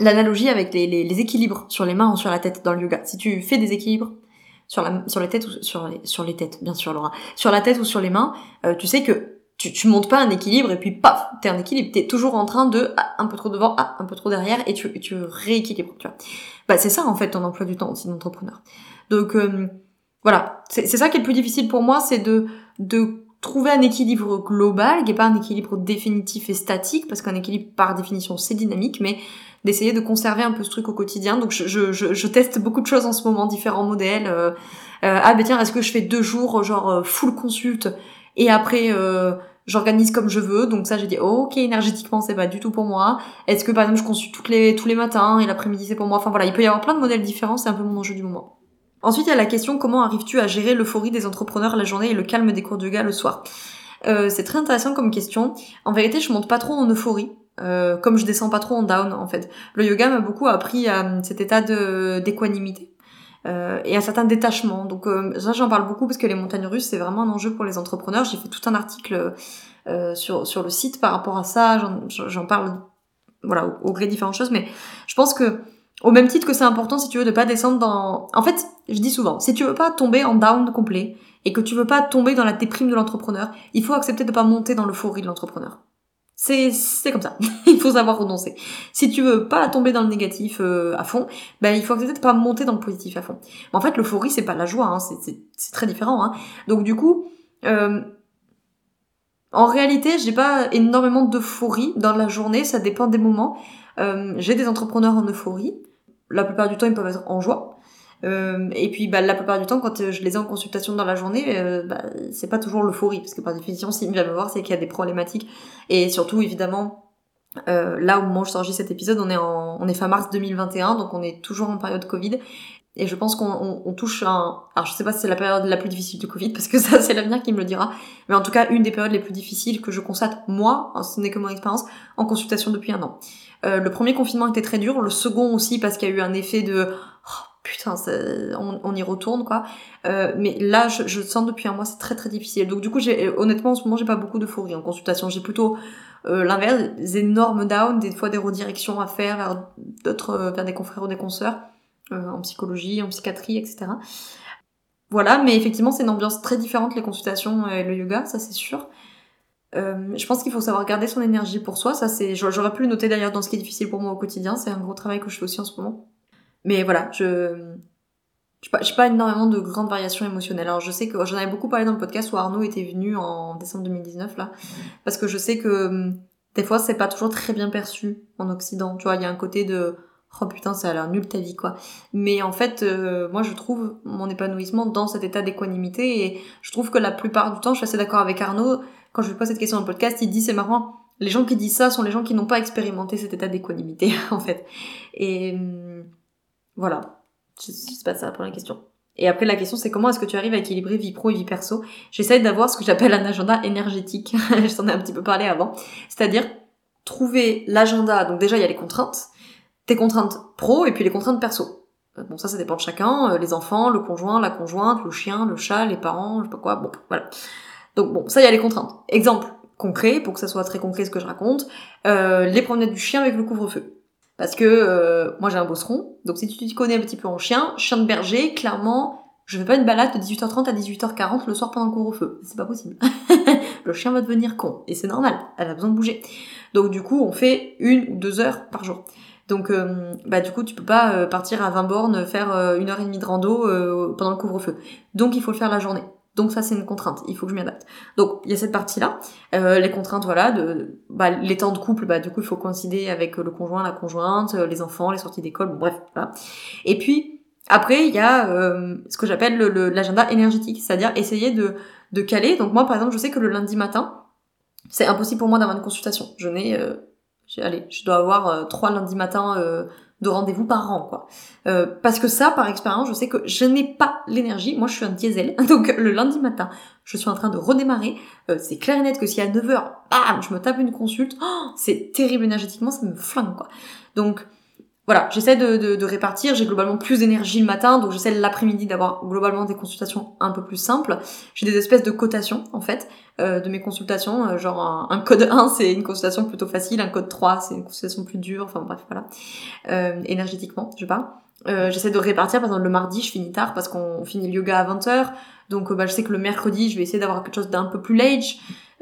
Speaker 1: l'analogie avec les, les, équilibres sur les mains ou sur la tête dans le yoga. Si tu fais des équilibres sur, la, sur les têtes ou sur les, têtes, bien sûr Laura, sur la tête ou sur les mains, euh, tu sais que tu, tu montes pas un équilibre et puis paf, t'es un équilibre, t'es toujours en train de ah, un peu trop devant, ah, un peu trop derrière et tu, tu rééquilibres, tu vois. Bah c'est ça en fait ton emploi du temps aussi d'entrepreneur. Donc euh, voilà, c'est ça qui est le plus difficile pour moi, c'est de, de trouver un équilibre global, qui est pas un équilibre définitif et statique, parce qu'un équilibre par définition c'est dynamique, mais d'essayer de conserver un peu ce truc au quotidien. Donc je, je, teste beaucoup de choses en ce moment, différents modèles. Euh, euh, ah ben tiens, est-ce que je fais deux jours genre euh, full consulte et après j'organise comme je veux. Donc ça j'ai dit ok énergétiquement c'est pas du tout pour moi. Est-ce que par exemple je consulte toutes les tous les matins et l'après-midi c'est pour moi? Enfin voilà, il peut y avoir plein de modèles différents, c'est un peu mon enjeu du moment. Ensuite, il y a la question comment arrives-tu à gérer l'euphorie des entrepreneurs la journée et le calme des cours de yoga le soir? C'est très intéressant comme question. En vérité, je monte pas trop en euphorie. Comme je descends pas trop en down en fait. Le yoga m'a beaucoup appris à cet état de d'équanimité. Euh, et un certain détachement. Donc euh, ça j'en parle beaucoup parce que les montagnes russes c'est vraiment un enjeu pour les entrepreneurs. J'ai fait tout un article euh, sur sur le site par rapport à ça. J'en parle voilà au, au gré différentes choses, mais je pense que au même titre que c'est important si tu veux de pas descendre dans. En fait, je dis souvent, si tu veux pas tomber en down complet et que tu veux pas tomber dans la déprime de l'entrepreneur, il faut accepter de pas monter dans l'euphorie de l'entrepreneur. C'est comme ça. <laughs> il faut savoir renoncer. Si tu veux pas tomber dans le négatif euh, à fond, ben il faut peut-être pas monter dans le positif à fond. en fait, l'euphorie c'est pas la joie, hein, c'est c'est très différent. Hein. Donc du coup, euh, en réalité, j'ai pas énormément d'euphorie dans la journée. Ça dépend des moments. Euh, j'ai des entrepreneurs en euphorie. La plupart du temps, ils peuvent être en joie. Euh, et puis bah, la plupart du temps, quand euh, je les ai en consultation dans la journée, euh, bah, c'est pas toujours l'euphorie, parce que par définition, s'ils viennent me voir, c'est qu'il y a des problématiques. Et surtout, évidemment, euh, là au moment où je sortis cet épisode, on est en, on est fin mars 2021, donc on est toujours en période Covid. Et je pense qu'on on, on touche un... Alors je sais pas si c'est la période la plus difficile du Covid, <laughs> parce que ça c'est l'avenir qui me le dira, mais en tout cas une des périodes les plus difficiles que je constate, moi, hein, ce n'est que mon expérience, en consultation depuis un an. Euh, le premier confinement était très dur, le second aussi parce qu'il y a eu un effet de oh, putain, on, on, y retourne quoi. Euh, mais là, je, je sens depuis un mois, c'est très très difficile. Donc du coup, j'ai honnêtement en ce moment, j'ai pas beaucoup d'euphorie en consultation. J'ai plutôt euh, l'inverse, des énormes downs, des fois des redirections à faire vers d'autres, euh, vers des confrères ou des consoeurs euh, en psychologie, en psychiatrie, etc. Voilà, mais effectivement, c'est une ambiance très différente les consultations et le yoga, ça c'est sûr. Euh, je pense qu'il faut savoir garder son énergie pour soi. Ça, c'est, j'aurais pu le noter d'ailleurs dans ce qui est difficile pour moi au quotidien. C'est un gros travail que je fais aussi en ce moment. Mais voilà, je, je pas, pas énormément de grandes variations émotionnelles. Alors je sais que j'en avais beaucoup parlé dans le podcast où Arnaud était venu en décembre 2019 là, parce que je sais que hum, des fois c'est pas toujours très bien perçu en Occident. Tu vois, il y a un côté de oh putain ça a l'air nul ta vie quoi. Mais en fait, euh, moi je trouve mon épanouissement dans cet état d'équanimité et je trouve que la plupart du temps, je suis assez d'accord avec Arnaud quand je lui pose cette question dans le podcast, il dit c'est marrant. Les gens qui disent ça sont les gens qui n'ont pas expérimenté cet état d'équanimité <laughs> en fait. Et hum, voilà, c'est pas ça la première question. Et après, la question, c'est comment est-ce que tu arrives à équilibrer vie pro et vie perso? J'essaie d'avoir ce que j'appelle un agenda énergétique. <laughs> je t'en ai un petit peu parlé avant. C'est-à-dire trouver l'agenda. Donc déjà, il y a les contraintes. Tes contraintes pro et puis les contraintes perso. Euh, bon, ça, ça dépend de chacun. Euh, les enfants, le conjoint, la conjointe, le chien, le chat, les parents, je sais pas quoi. Bon, voilà. Donc bon, ça, il y a les contraintes. Exemple concret, pour que ça soit très concret ce que je raconte. Euh, les promenades du chien avec le couvre-feu. Parce que euh, moi j'ai un bosseron, donc si tu te connais un petit peu en chien, chien de berger, clairement, je fais pas une balade de 18h30 à 18h40 le soir pendant le couvre-feu. C'est pas possible. <laughs> le chien va devenir con. Et c'est normal, elle a besoin de bouger. Donc du coup, on fait une ou deux heures par jour. Donc euh, bah du coup, tu peux pas euh, partir à 20 bornes, faire une heure et demie de rando pendant le couvre-feu. Donc il faut le faire la journée. Donc ça c'est une contrainte, il faut que je m'y adapte. Donc il y a cette partie-là, euh, les contraintes voilà, de bah, les temps de couple, bah du coup il faut coïncider avec le conjoint, la conjointe, euh, les enfants, les sorties d'école, bref voilà. Et puis après il y a euh, ce que j'appelle l'agenda énergétique, c'est-à-dire essayer de de caler. Donc moi par exemple je sais que le lundi matin c'est impossible pour moi d'avoir une consultation. Je n'ai euh, allez je dois avoir trois lundis matins de rendez-vous par an, quoi. Euh, parce que ça, par expérience, je sais que je n'ai pas l'énergie. Moi, je suis un diesel. <laughs> Donc, le lundi matin, je suis en train de redémarrer. Euh, c'est clair et net que si à 9h, bam, je me tape une consulte, <gasps> c'est terrible énergétiquement, ça me flingue, quoi. Donc, voilà, j'essaie de, de, répartir. J'ai globalement plus d'énergie le matin, donc j'essaie l'après-midi d'avoir globalement des consultations un peu plus simples. J'ai des espèces de cotations, en fait, euh, de mes consultations. Euh, genre un, code 1, c'est une consultation plutôt facile, un code 3, c'est une consultation plus dure. Enfin bref, voilà. Euh, énergétiquement, je parle. Euh, j'essaie de répartir, par exemple le mardi, je finis tard parce qu'on finit le yoga à 20h. Donc bah, je sais que le mercredi, je vais essayer d'avoir quelque chose d'un peu plus late.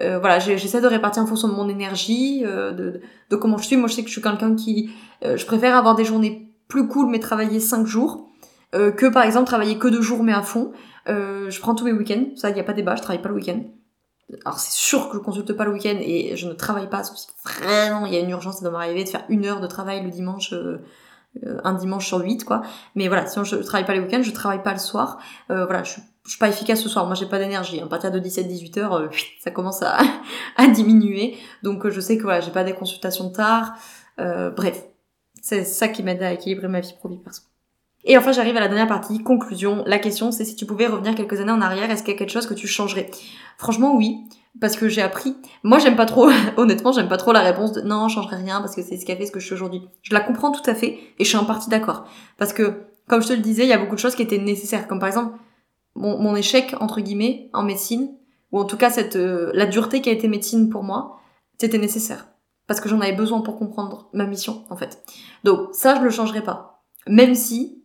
Speaker 1: Euh, voilà, j'essaie de répartir en fonction de mon énergie, euh, de, de, comment je suis. Moi, je sais que je suis quelqu'un qui... Euh, je préfère avoir des journées plus cool, mais travailler 5 jours, que par exemple travailler que 2 jours, mais à fond. je prends tous mes week-ends, ça, il n'y a pas débat, je travaille pas le week-end. Alors c'est sûr que je consulte pas le week-end et je ne travaille pas, sauf si vraiment il y a une urgence, ça doit m'arriver de faire une heure de travail le dimanche... un dimanche sur 8 quoi mais voilà sinon je travaille pas les week-ends je travaille pas le soir voilà je suis pas efficace ce soir, moi j'ai pas d'énergie. À partir de 17-18 heures, euh, ça commence <laughs> à, diminuer. Donc euh, je sais que voilà, j'ai pas des consultations tard. Euh, bref, c'est ça qui m'aide à équilibrer ma vie pro vie perso. Et enfin, j'arrive à la dernière partie, conclusion. La question, c'est si tu pouvais revenir quelques années en arrière, est-ce qu'il y a quelque chose que tu changerais? Franchement, oui, parce que j'ai appris. Moi, j'aime pas trop, <laughs> honnêtement, j'aime pas trop la réponse de non, je changerai rien parce que c'est ce qui a fait ce que je suis aujourd'hui. Je la comprends tout à fait et je suis en partie d'accord. Parce que, comme je te le disais, il y a beaucoup de choses qui étaient nécessaires. Comme par exemple, mon, mon échec, entre guillemets, en médecine, ou en tout cas cette, euh, la dureté qui a été médecine pour moi, c'était nécessaire. Parce que j'en avais besoin pour comprendre ma mission, en fait. Donc, ça, je le changerai pas. Même si,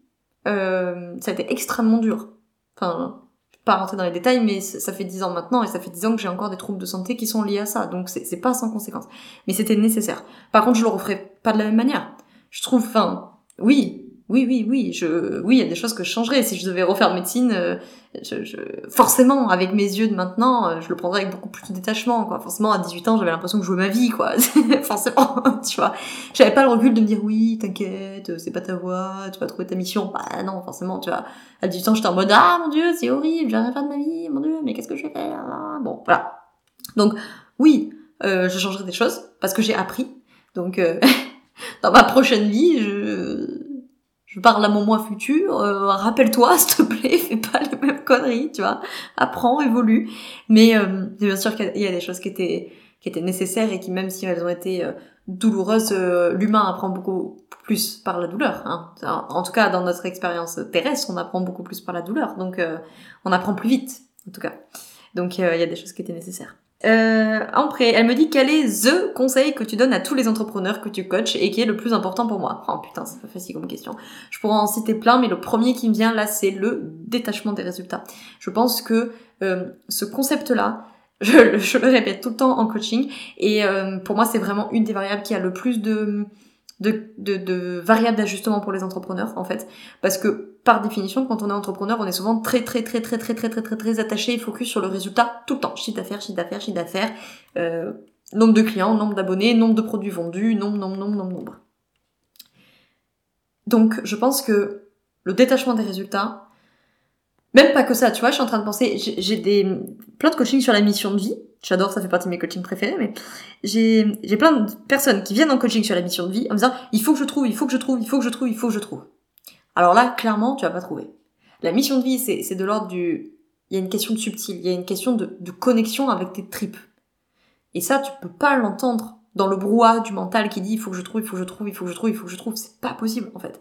Speaker 1: euh, ça a été extrêmement dur. Enfin, pas rentrer dans les détails, mais ça fait dix ans maintenant et ça fait dix ans que j'ai encore des troubles de santé qui sont liés à ça. Donc c'est pas sans conséquence. Mais c'était nécessaire. Par contre, je le referai pas de la même manière. Je trouve, enfin, oui, oui, oui, oui, je, oui, il y a des choses que je changerais. Si je devais refaire médecine, euh, je, je, forcément, avec mes yeux de maintenant, euh, je le prendrais avec beaucoup plus de détachement, quoi. Forcément, à 18 ans, j'avais l'impression que je jouais ma vie, quoi. <laughs> forcément, tu vois. J'avais pas le recul de me dire, oui, t'inquiète, c'est pas ta voix, tu vas trouver ta mission. Bah, non, forcément, tu vois. À 18 ans, j'étais en mode, ah, mon dieu, c'est horrible, j'ai rien faire de ma vie, mon dieu, mais qu'est-ce que je vais faire? Bon, voilà. Donc, oui, euh, je changerai des choses, parce que j'ai appris. Donc, <laughs> dans ma prochaine vie, je, je parle à mon moi futur, euh, rappelle-toi, <laughs> s'il te plaît, fais pas les mêmes conneries, tu vois. Apprends, évolue. Mais euh, bien sûr qu'il y a des choses qui étaient qui étaient nécessaires et qui même si elles ont été euh, douloureuses, l'humain apprend beaucoup plus par la douleur. Hein. En tout cas, dans notre expérience terrestre, on apprend beaucoup plus par la douleur. Donc, on apprend plus vite, en tout cas. Donc, il y a des choses qui étaient nécessaires. Euh, après, elle me dit quel est THE conseil que tu donnes à tous les entrepreneurs que tu coaches et qui est le plus important pour moi. Oh putain, c'est pas facile comme question. Je pourrais en citer plein, mais le premier qui me vient là, c'est le détachement des résultats. Je pense que euh, ce concept-là, <laughs> je, je, le répète tout le temps en coaching, et euh, pour moi, c'est vraiment une des variables qui a le plus de de, de, de variables d'ajustement pour les entrepreneurs en fait. Parce que par définition quand on est entrepreneur on est souvent très très très très très très très très très attaché et focus sur le résultat tout le temps. Chiffre d'affaires chiffre d'affaires chiffre d'affaires euh, nombre de clients nombre d'abonnés nombre de produits vendus nombre nombre nombre nombre nombre. Donc je pense que le détachement des résultats même pas que ça tu vois je suis en train de penser j'ai des plein de coaching sur la mission de vie J'adore, ça fait partie de mes coachings préférés, mais j'ai, j'ai plein de personnes qui viennent en coaching sur la mission de vie en me disant, il faut que je trouve, il faut que je trouve, il faut que je trouve, il faut que je trouve. Alors là, clairement, tu vas pas trouver. La mission de vie, c'est, c'est de l'ordre du, il y a une question de subtil, il y a une question de, de connexion avec tes tripes. Et ça, tu peux pas l'entendre dans le brouhaha du mental qui dit il faut que je trouve, il faut que je trouve, il faut que je trouve, il faut que je trouve. C'est pas possible, en fait.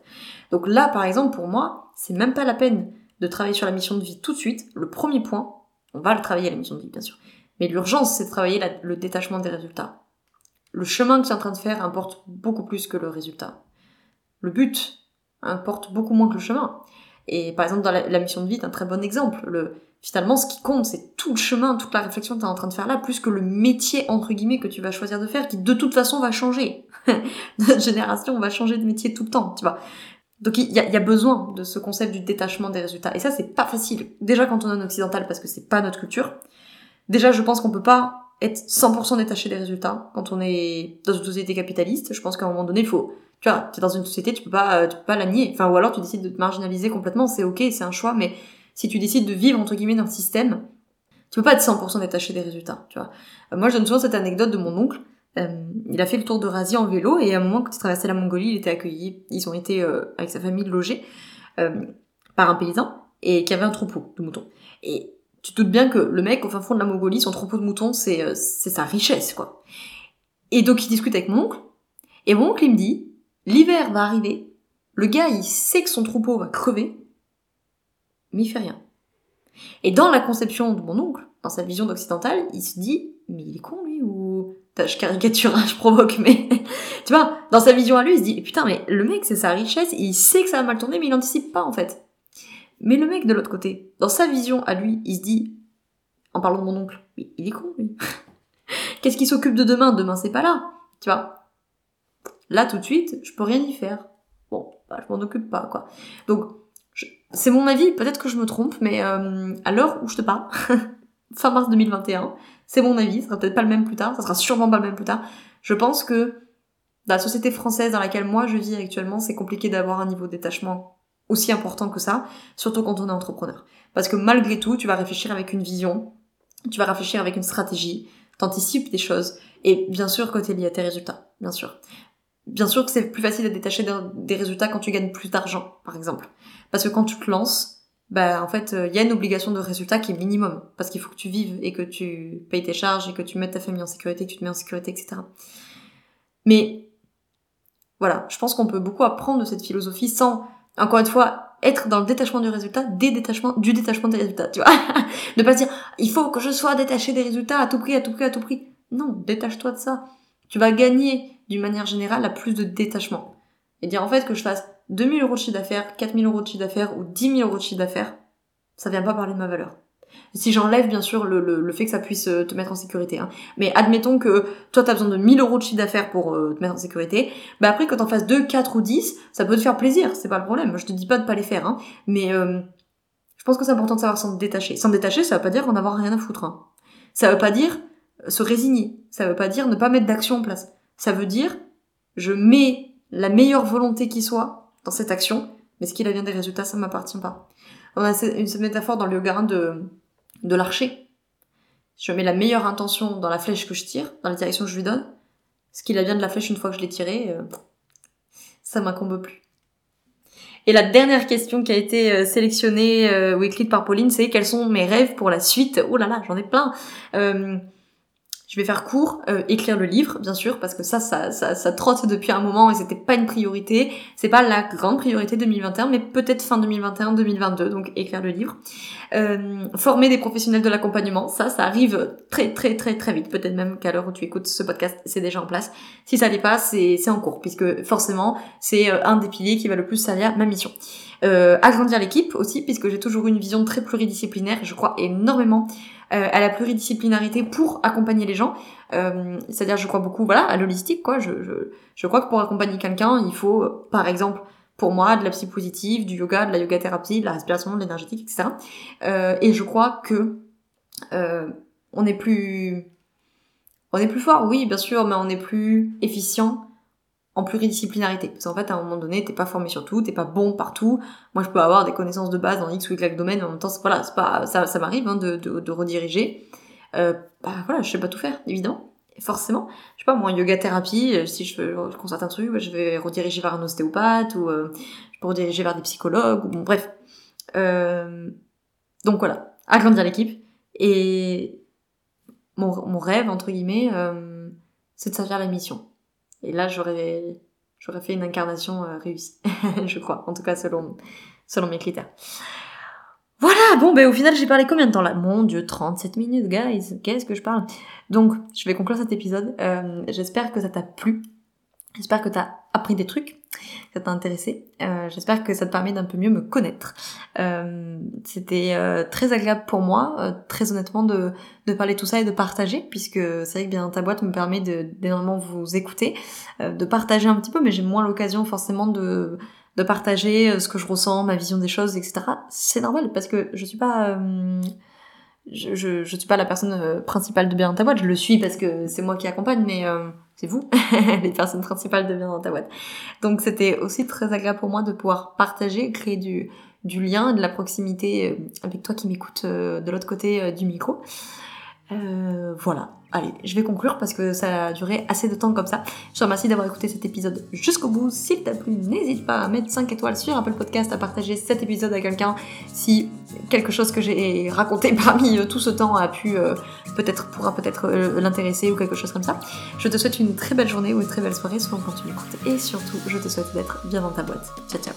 Speaker 1: Donc là, par exemple, pour moi, c'est même pas la peine de travailler sur la mission de vie tout de suite. Le premier point, on va le travailler la mission de vie, bien sûr. Mais l'urgence, c'est de travailler le détachement des résultats. Le chemin que tu es en train de faire importe beaucoup plus que le résultat. Le but importe beaucoup moins que le chemin. Et par exemple, dans la, mission de vie, c'est un très bon exemple. Le, finalement, ce qui compte, c'est tout le chemin, toute la réflexion que tu es en train de faire là, plus que le métier, entre guillemets, que tu vas choisir de faire, qui de toute façon va changer. <laughs> Notre génération va changer de métier tout le temps, tu vois. Donc il y, a, besoin de ce concept du détachement des résultats. Et ça, c'est pas facile. Déjà quand on est en occidental, parce que c'est pas notre culture. Déjà, je pense qu'on peut pas être 100% détaché des résultats quand on est dans une société capitaliste. Je pense qu'à un moment donné, il faut, tu vois, tu es dans une société, tu peux pas, tu peux pas la nier. Enfin, ou alors tu décides de te marginaliser complètement, c'est ok, c'est un choix, mais si tu décides de vivre, entre guillemets, dans le système, tu peux pas être 100% détaché des résultats, tu vois. Euh, moi, je donne souvent cette anecdote de mon oncle. Euh, il a fait le tour de d'Eurasie en vélo et à un moment, quand il traversait la Mongolie, il était accueilli, ils ont été, euh, avec sa famille, logés par un paysan et qui avait un troupeau de moutons. Et tu te doutes bien que le mec au fin fond de la Mongolie, son troupeau de moutons, c'est euh, sa richesse, quoi. Et donc il discute avec mon oncle, et mon oncle il me dit, l'hiver va arriver, le gars il sait que son troupeau va crever, mais il fait rien. Et dans la conception de mon oncle, dans sa vision d'occidental, il se dit, mais il est con lui. Je caricature, <laughs> je provoque, mais... tu vois, dans sa vision à lui, il se dit, putain, mais le mec c'est sa richesse, il sait que ça va mal tourner, mais il n'anticipe pas en fait. Mais le mec de l'autre côté, dans sa vision à lui, il se dit, en parlant de mon oncle, il est con lui. <laughs> Qu'est-ce qu'il s'occupe de demain? Demain c'est pas là, tu vois? Là tout de suite, je peux rien y faire. Bon, bah, je m'en occupe pas quoi. Donc c'est mon avis, peut-être que je me trompe, mais euh, à l'heure où je te parle, <laughs> fin mars 2021, c'est mon avis, ça sera peut-être pas le même plus tard, ça sera sûrement pas le même plus tard. Je pense que la société française dans laquelle moi je vis actuellement, c'est compliqué d'avoir un niveau de détachement aussi important que ça, surtout quand on est entrepreneur. Parce que malgré tout, tu vas réfléchir avec une vision, tu vas réfléchir avec une stratégie, t'anticipes des choses, et bien sûr côté lié à tes résultats, bien sûr. bien sûr que c'est plus facile d'être détaché des résultats quand tu gagnes plus d'argent, par exemple. Parce que quand tu te lances, bah en fait, il euh, y a une obligation de résultat qui est minimum, parce qu'il faut que tu vives et que tu payes tes charges et que tu mettes ta famille en sécurité, que tu te mets en sécurité, etc. Mais voilà, je pense qu'on peut beaucoup apprendre de cette philosophie sans, encore une fois, être dans le détachement du résultat, des détachements, du détachement des résultats, tu vois. <laughs> ne pas dire, il faut que je sois détaché des résultats à tout prix, à tout prix, à tout prix. Non, détache-toi de ça. Tu vas gagner, d'une manière générale, à plus de détachement. Et dire, en fait, que je fasse 2000 euros de chiffre d'affaires, 4000 euros de chiffre d'affaires ou 10 000 euros de chiffre d'affaires, ça vient pas parler de ma valeur. Si j'enlève bien sûr le, le, fait que ça puisse euh, te mettre en sécurité, hein. mais admettons que toi t'as besoin de 1000 euros de chiffre d'affaires pour euh, te mettre en sécurité, bah après que t'en fasses 2, 4 ou 10, ça peut te faire plaisir, c'est pas le problème. Je te dis pas de pas les faire, hein. mais euh, je pense que c'est important de savoir s'en détacher. S'en détacher, ça veut pas dire en avoir rien à foutre. Hein. Ça veut pas dire se résigner, ça veut pas dire ne pas mettre d'action en place. Ça veut dire je mets la meilleure volonté qui soit dans cette action, mais ce qu'il a bien des résultats, ça m'appartient pas. On a une métaphore dans le yoga de de l'archer. Je mets la meilleure intention dans la flèche que je tire, dans la direction que je lui donne. Ce qu'il a bien de la flèche une fois que je l'ai tirée, euh, ça m'incombe plus. Et la dernière question qui a été euh, sélectionnée euh, ou écrite par Pauline, c'est quels sont mes rêves pour la suite? Oh là là, j'en ai plein. Je vais faire court, euh, écrire le livre, bien sûr, parce que ça, ça, ça, ça trotte depuis un moment et c'était pas une priorité. C'est pas la grande priorité 2021, mais peut-être fin 2021-2022, donc écrire le livre. Euh, former des professionnels de l'accompagnement, ça, ça arrive très très très très vite. Peut-être même qu'à l'heure où tu écoutes ce podcast, c'est déjà en place. Si ça l'est pas, c'est en cours, puisque forcément, c'est euh, un des piliers qui va le plus servir ma mission. Euh, agrandir l'équipe aussi, puisque j'ai toujours une vision très pluridisciplinaire je crois énormément euh, à la pluridisciplinarité pour accompagner les gens. Euh, C'est-à-dire, je crois beaucoup, voilà, à l'holistique, quoi. Je, je, je crois que pour accompagner quelqu'un, il faut, par exemple, pour moi, de la psy positive, du yoga, de la yoga thérapie, de la respiration, de l'énergétique, etc. Euh, et je crois que on est plus, on est plus fort, oui, bien sûr, mais on est plus efficient en pluridisciplinarité. Parce qu'en fait, à un moment donné, t'es pas formé sur tout, t'es pas bon partout. Moi, je peux avoir des connaissances de base dans X ou Y domaine, mais en même temps, voilà, c'est pas, ça, ça m'arrive hein, de, de, rediriger. Euh, bah voilà, je sais pas tout faire, évidemment. forcément, je sais pas, moi, yoga thérapie, euh, si je, je constate un truc, je vais rediriger vers un ostéopathe, ou euh, je peux rediriger vers des psychologues, ou bon, bref. Euh, donc voilà, agrandir l'équipe. Et mon, mon rêve, entre guillemets, euh, c'est de servir la mission et là, j'aurais, j'aurais fait une incarnation euh, réussie, <laughs> je crois. En tout cas, selon, selon mes critères. Voilà, bon, ben au final, j'ai parlé combien de temps là? Mon dieu, 37 minutes, guys. Qu'est-ce que je parle? Donc, je vais conclure cet épisode. Euh, j'espère que ça t'a plu. J'espère que t'as appris des trucs, ça t'a intéressé. Euh, J'espère que ça te permet d'un peu mieux me connaître. Euh, C'était euh, très agréable pour moi, euh, très honnêtement, de, de parler tout ça et de partager, puisque c'est vrai que bien ta boîte me permet d'énormément vous écouter, euh, de partager un petit peu, mais j'ai moins l'occasion forcément de, de partager ce que je ressens, ma vision des choses, etc. C'est normal, parce que je suis pas je, je, je, suis pas la personne principale de Bien ta boîte, je le suis parce que c'est moi qui accompagne, mais euh, c'est vous, <laughs> les personnes principales de Bien dans ta boîte. Donc c'était aussi très agréable pour moi de pouvoir partager, créer du, du lien, de la proximité euh, avec toi qui m'écoute de l'autre côté du micro. voilà. Allez, je vais conclure parce que ça a duré assez de temps comme ça. Je te remercie d'avoir écouté cet épisode jusqu'au bout. S'il t'a plu, n'hésite pas à mettre 5 étoiles sur Apple Podcast, à partager cet épisode à quelqu'un si quelque chose que j'ai raconté <laughs> parmi euh, tout ce temps a pu euh, peut-être pourra peut-être euh, l'intéresser ou quelque chose comme ça. Je te souhaite une très belle journée ou une très belle soirée selon quand tu m'écoutes et surtout je te souhaite d'être bien dans ta boîte. Ciao ciao.